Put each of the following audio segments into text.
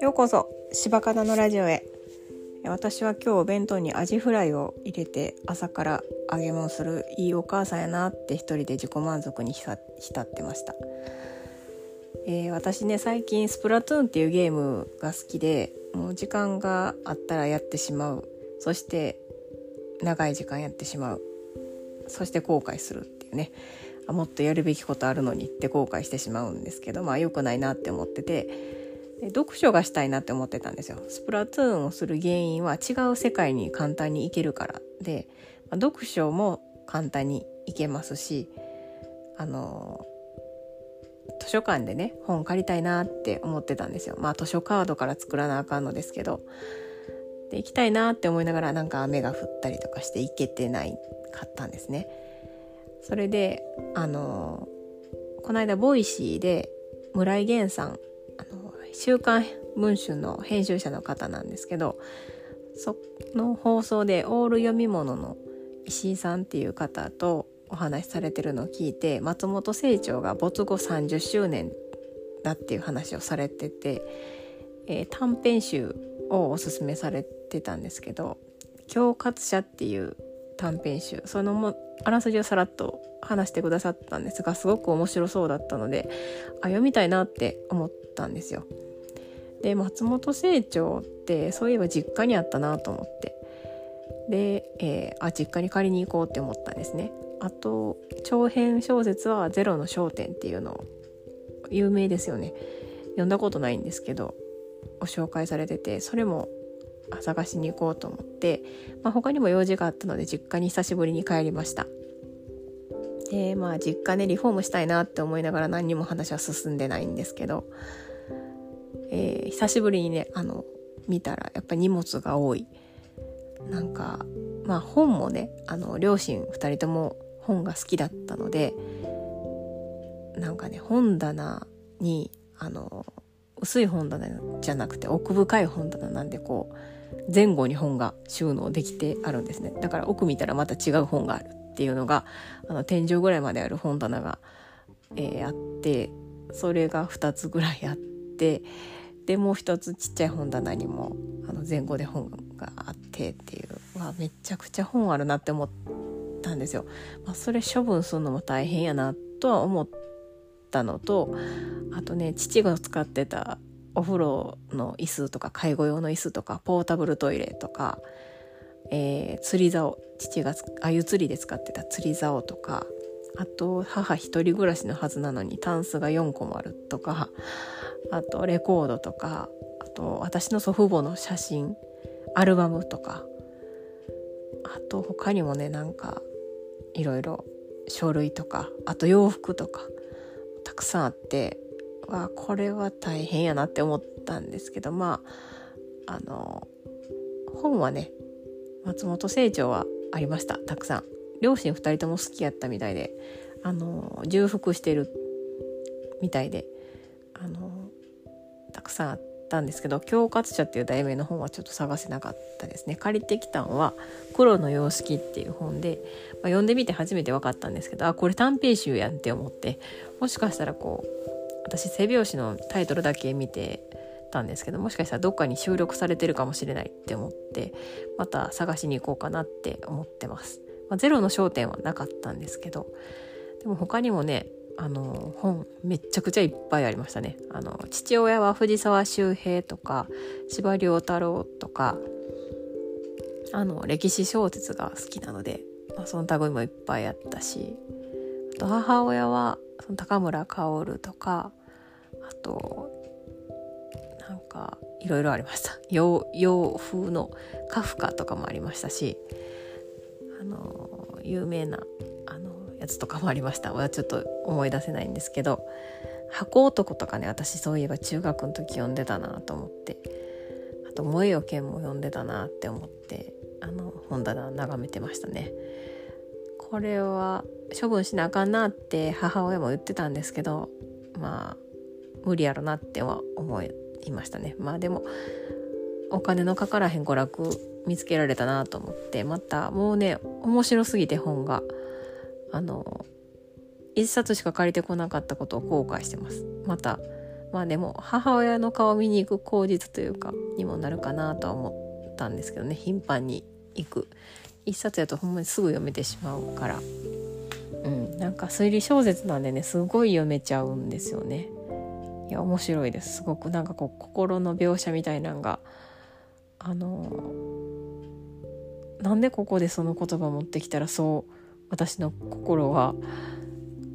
ようこそ柴かのラジオへ。私は今日お弁当にアジフライを入れて朝から揚げ物するいいお母さんやなって一人で自己満足に浸ってました、えー、私ね最近スプラトゥーンっていうゲームが好きでもう時間があったらやってしまう。そして長い時間やってしまう。そして後悔するっていうね。あもっとやるべきことあるのにって後悔してしまうんですけどまあ良くないなって思っててで読書がしたいなって思ってたんですよ。スプラトゥーンをする原因は違う世界に簡単に行けるからで、まあ、読書も簡単に行けますしあの図書館でね本借りたいなって思ってたんですよ。まあ図書カードから作らなあかんのですけどで行きたいなって思いながらなんか雨が降ったりとかして行けてないかったんですね。それであのこの間 Voicy で村井源さんあの「週刊文春」の編集者の方なんですけどその放送でオール讀物の石井さんっていう方とお話しされてるのを聞いて松本清張が没後30周年だっていう話をされてて、えー、短編集をおすすめされてたんですけど「恐喝者」っていう短編集そのもあらすじをさらっと話してくださったんですがすごく面白そうだったのであ読みたいなって思ったんですよ。で松本清張ってそういえば実家にあったなと思ってで、えー、あ実家に借りに行こうって思ったんですね。あと長編小説は「ゼロの焦点」っていうのを有名ですよね読んだことないんですけどご紹介されててそれも探しに行こうと思って、まあ、他にも用事があったので実家に久しぶりに帰りました。でまあ実家ねリフォームしたいなって思いながら何にも話は進んでないんですけど、えー、久しぶりにねあの見たらやっぱ荷物が多い。なんかまあ本もねあの両親2人とも本が好きだったのでなんかね本棚にあの薄い本棚じゃなくて奥深い本棚なんでこう前後に本が収納できてあるんですねだから奥見たらまた違う本があるっていうのがあの天井ぐらいまである本棚が、えー、あってそれが2つぐらいあってでもう一つちっちゃい本棚にもあの前後で本があってっていうわめちゃくちゃ本あるなって思ったんですよ。まあ、それ処分するのも大変やなとは思ったのとあとね父が使ってたお風呂の椅子とか介護用の椅子とかポータブルトイレとか、えー、釣り竿父が鮎釣りで使ってた釣り竿とかあと母一人暮らしのはずなのにタンスが4個もあるとかあとレコードとかあと私の祖父母の写真アルバムとかあと他にもねなんかいろいろ書類とかあと洋服とかたくさんあってわこれは大変やなって思ったんですけどまああの本はね松本清張はありましたたくさん。両親2人とも好きやったみたいであの重複してるみたいであのたくさんあったんですけど「恐喝者」っていう題名の本はちょっと探せなかったですね。借りてきたのは「黒の様式」っていう本で、まあ、読んでみて初めて分かったんですけどあこれ短編集やんって思ってもしかしたらこう私背表紙のタイトルだけ見てたんですけどもしかしたらどっかに収録されてるかもしれないって思ってまた探しに行こうかなって思ってます。まあ、ゼロの焦点はなかったんですけどでも他にもねあの本めっちゃくちゃいっぱいありましたね。あの父親は藤沢周平とか司馬遼太郎とかあの歴史小説が好きなので、まあ、その類もいっぱいあったしあと母親はその高村薫とかあとなんかいろいろありました 洋洋風のカフカとかもありましたしあの有名なあのやつとかもありましたはちょっと思い出せないんですけど箱男とかね私そういえば中学の時読んでたなと思ってあと「萌えよ剣」も読んでたなって思ってあの本棚眺めてましたね。これは処分しなあかんなって母親も言ってたんですけどまあ無理やろなっては思いましたね。まあでもお金のかからへん娯楽見つけられたなと思ってまたもうね面白すぎて本があの1冊しか借りてこなかったことを後悔してます。またまあでも母親の顔見に行く口実というかにもなるかなとは思ったんですけどね。頻繁に行く。一冊やとほんまにすぐ読めてしまうから。うんなんか推理小説なんでねすごい読めちゃうんですよね。いや面白いです。すごくなんかこう心の描写みたいなんがあのなんでここでその言葉持ってきたらそう私の心は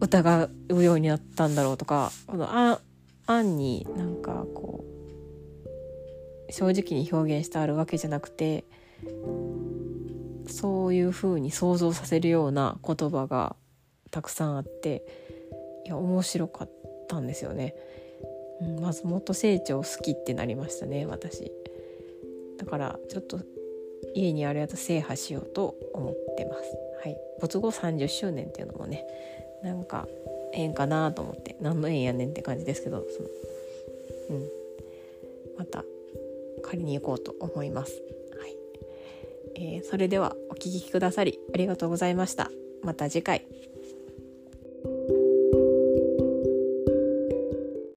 疑うようになったんだろうとかこのあ案になんかこう正直に表現してあるわけじゃなくてそういうふうに想像させるような言葉がたくさんあっていや面白かったんですよね、うん、まずもっと成長好きってなりましたね私。だからちょっと家にあるやつ制覇しようと思ってます。はい。没後30周年っていうのもねなんか縁かなと思って。何の縁やねんって感じですけどそのうん。また借りに行こうと思います。はい。えー、それではお聴きくださりありがとうございました。また次回。